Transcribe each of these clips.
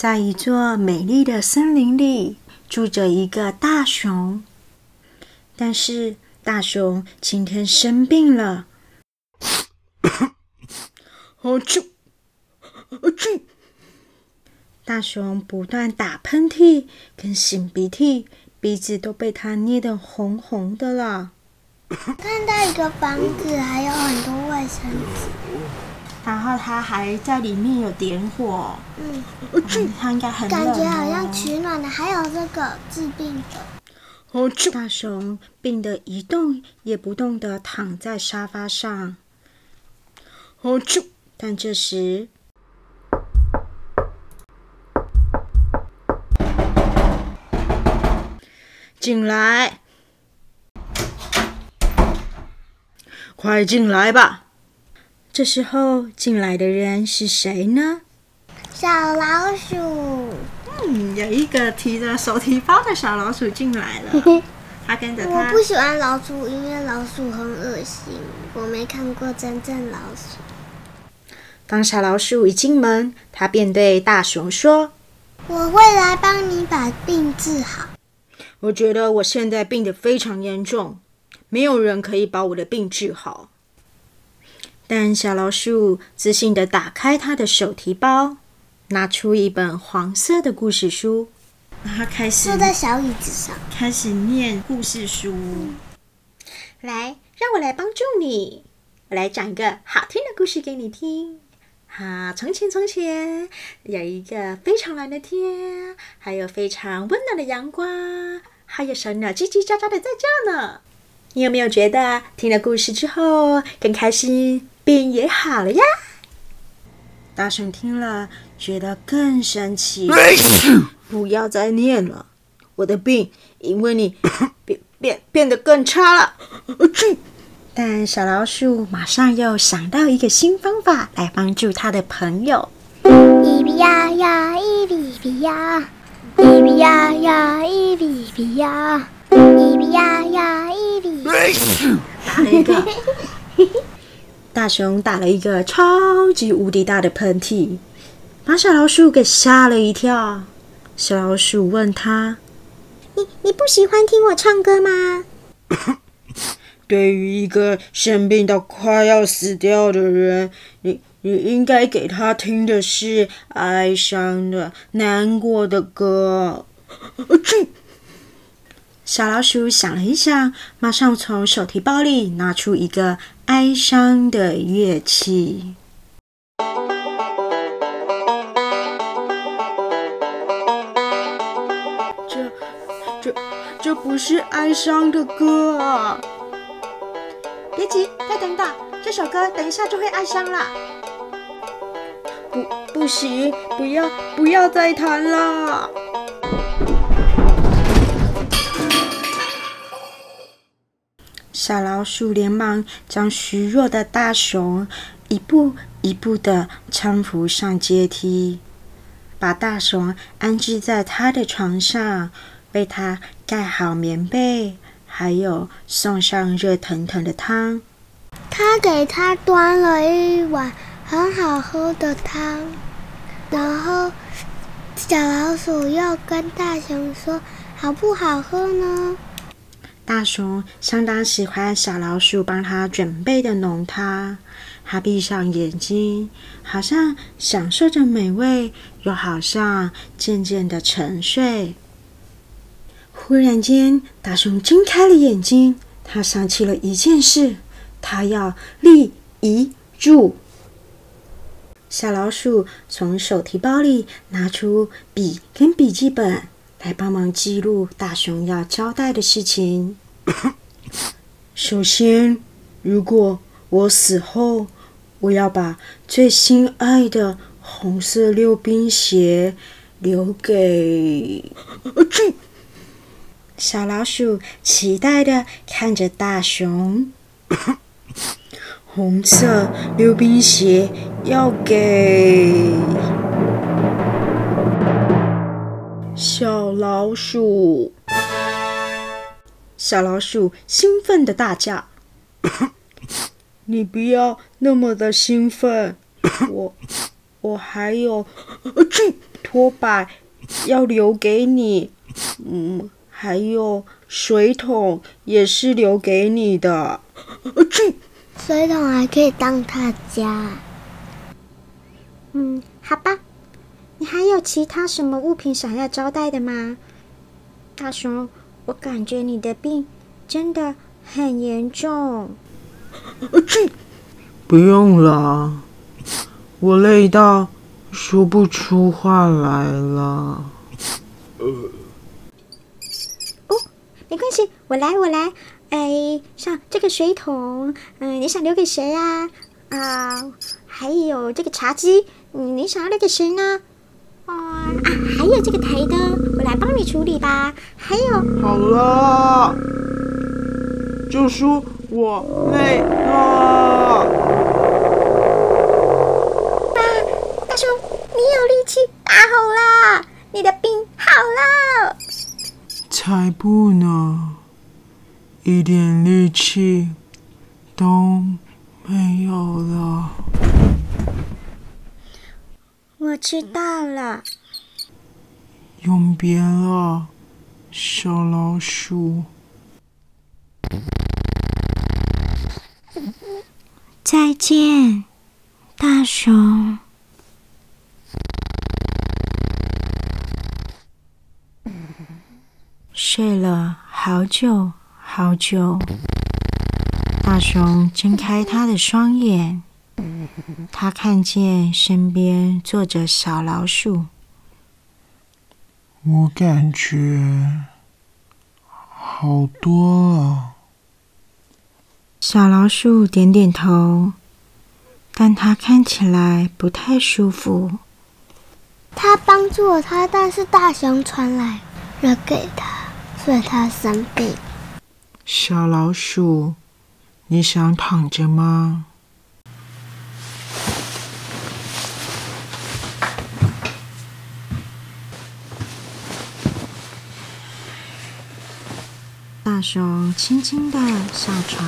在一座美丽的森林里，住着一个大熊。但是大熊今天生病了，好啾，好啾！大熊不断打喷嚏跟擤鼻涕，鼻子都被它捏得红红的了。看到一个房子，还有很多卫生纸，然后它还在里面有点火，嗯，嗯它应该很、哦、感觉好像取暖的，还有这个治病的。大熊病得一动也不动的躺在沙发上。但这时，进来，快进来吧！这时候进来的人是谁呢？小老鼠，嗯，有一个提着手提包的小老鼠进来了。他跟着他我不喜欢老鼠，因为老鼠很恶心。我没看过真正老鼠。当小老鼠一进门，他便对大熊说我会来帮你把病治好。：“我觉得我现在病得非常严重，没有人可以把我的病治好。”但小老鼠自信地打开他的手提包，拿出一本黄色的故事书，他开始坐在小椅子上，开始念故事书。来，让我来帮助你，我来讲一个好听的故事给你听。哈，从前从前有一个非常蓝的天，还有非常温暖的阳光，还有小鸟叽叽喳喳的在叫呢。你有没有觉得听了故事之后更开心，病也好了呀？大熊听了，觉得更生气。不要再念了，我的病因为你 变变变得更差了。但小老鼠马上又想到一个新方法来帮助他的朋友。咿比呀呀，咿比比呀，咿比呀呀，咿比比呀，咿比呀呀，咿比。打了一个，大熊打了一个超级无敌大的喷嚏，把小老鼠给吓了一跳。小老鼠问他你你不喜欢听我唱歌吗？对于一个生病到快要死掉的人，你你应该给他听的是哀伤的、难过的歌。小老鼠想了一想，马上从手提包里拿出一个哀伤的乐器。这、这、这不是哀伤的歌啊！别急，再等等，这首歌等一下就会哀伤了。不，不行，不要，不要再弹了。小老鼠连忙将虚弱的大熊一步一步的搀扶上阶梯，把大熊安置在他的床上，为他盖好棉被，还有送上热腾腾的汤。他给他端了一碗很好喝的汤，然后小老鼠又跟大熊说：“好不好喝呢大熊相当喜欢小老鼠帮他准备的浓汤，他闭上眼睛，好像享受着美味，又好像渐渐的沉睡。忽然间，大熊睁开了眼睛，他想起了一件事，他要立遗嘱。小老鼠从手提包里拿出笔跟笔记本，来帮忙记录大熊要交代的事情。首先，如果我死后，我要把最心爱的红色溜冰鞋留给 小老鼠期待的看着大熊。红色溜冰鞋要给小老鼠！小老鼠兴奋的大叫：“你不要那么的兴奋，我我还有 这拖把要留给你，嗯，还有水桶也是留给你的。水桶还可以当他家。嗯，好吧。其他什么物品想要招待的吗，大熊？我感觉你的病真的很严重。这 不用了，我累到说不出话来了。哦，没关系，我来，我来。哎，像这个水桶，嗯，你想留给谁呀？啊，还有这个茶几，你想要留给谁呢？啊，还有这个台灯，我来帮你处理吧。还有，好了，就说我累了。爸，大叔，你有力气大好了，你的病好了。才不呢，一点力气都没有了。我知道了，永别了，小老鼠。再见，大熊。睡了好久好久，大熊睁开他的双眼。他看见身边坐着小老鼠，我感觉好多了。小老鼠点点头，但它看起来不太舒服。他帮助了他，但是大熊传来了给他，所以他生病。小老鼠，你想躺着吗？大熊轻轻的下床，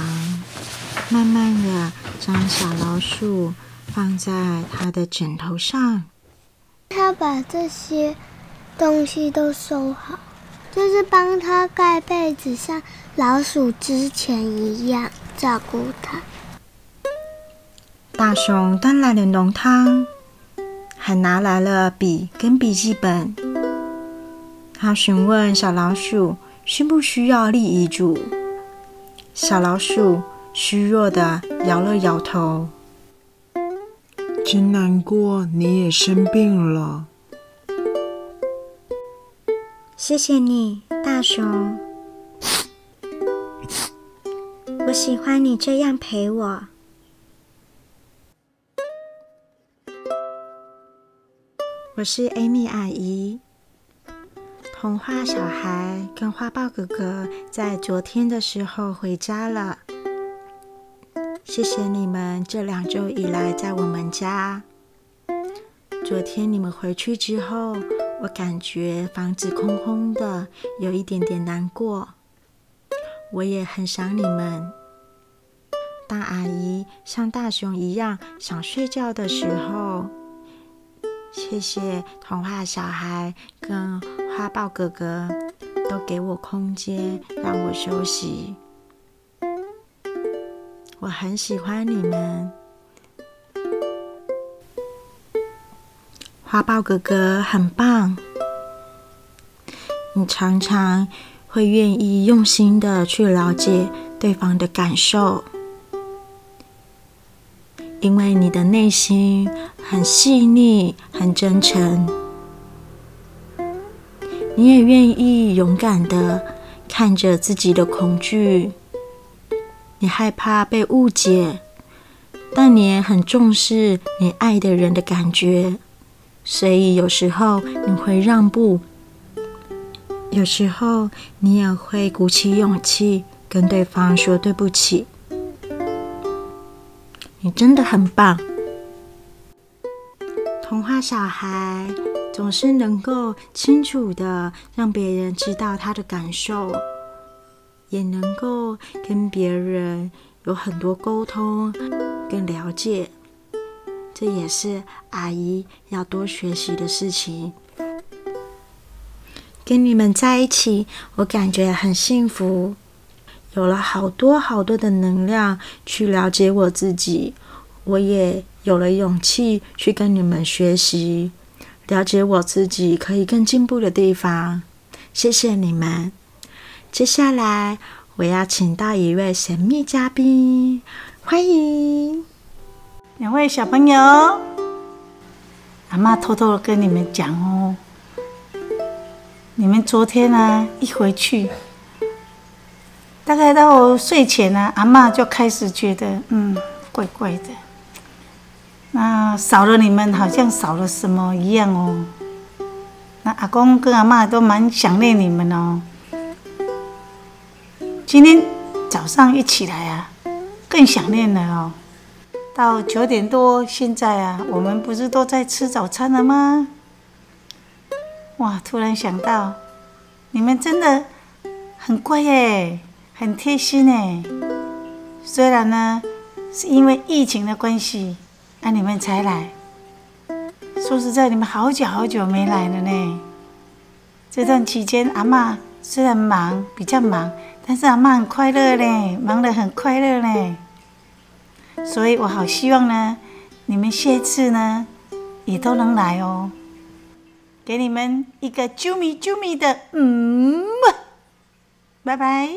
慢慢的将小老鼠放在他的枕头上。他把这些东西都收好，就是帮他盖被子，像老鼠之前一样照顾他。大熊端来了浓汤，还拿来了笔跟笔记本。他询问小老鼠。需不需要立遗嘱？小老鼠虚弱的摇了摇头。真难过，你也生病了。谢谢你，大熊。我喜欢你这样陪我。我是 Amy 阿姨。童话小孩跟花豹哥哥在昨天的时候回家了。谢谢你们这两周以来在我们家。昨天你们回去之后，我感觉房子空空的，有一点点难过。我也很想你们。当阿姨像大熊一样想睡觉的时候，谢谢童话小孩跟。花豹哥哥都给我空间，让我休息。我很喜欢你们。花豹哥哥很棒，你常常会愿意用心的去了解对方的感受，因为你的内心很细腻、很真诚。你也愿意勇敢的看着自己的恐惧，你害怕被误解，但你也很重视你爱的人的感觉，所以有时候你会让步，有时候你也会鼓起勇气跟对方说对不起。你真的很棒，童话小孩。总是能够清楚的让别人知道他的感受，也能够跟别人有很多沟通跟了解。这也是阿姨要多学习的事情。跟你们在一起，我感觉很幸福，有了好多好多的能量去了解我自己，我也有了勇气去跟你们学习，了解我自己可以更进步的地方。谢谢你们。接下来我要请到一位神秘嘉宾，欢迎两位小朋友，阿妈偷偷的跟你们讲哦。你们昨天呢，一回去，大概到睡前呢，阿妈就开始觉得，嗯，怪怪的。少了你们，好像少了什么一样哦。那阿公跟阿妈都蛮想念你们哦。今天早上一起来啊，更想念了哦。到九点多，现在啊，我们不是都在吃早餐了吗？哇！突然想到，你们真的很乖耶，很贴心哎。虽然呢，是因为疫情的关系，那你们才来。说实在，你们好久好久没来了呢。这段期间，阿妈虽然忙，比较忙，但是阿妈很快乐嘞，忙得很快乐嘞。所以我好希望呢，你们下次呢，也都能来哦。给你们一个啾咪啾咪的嗯，拜拜。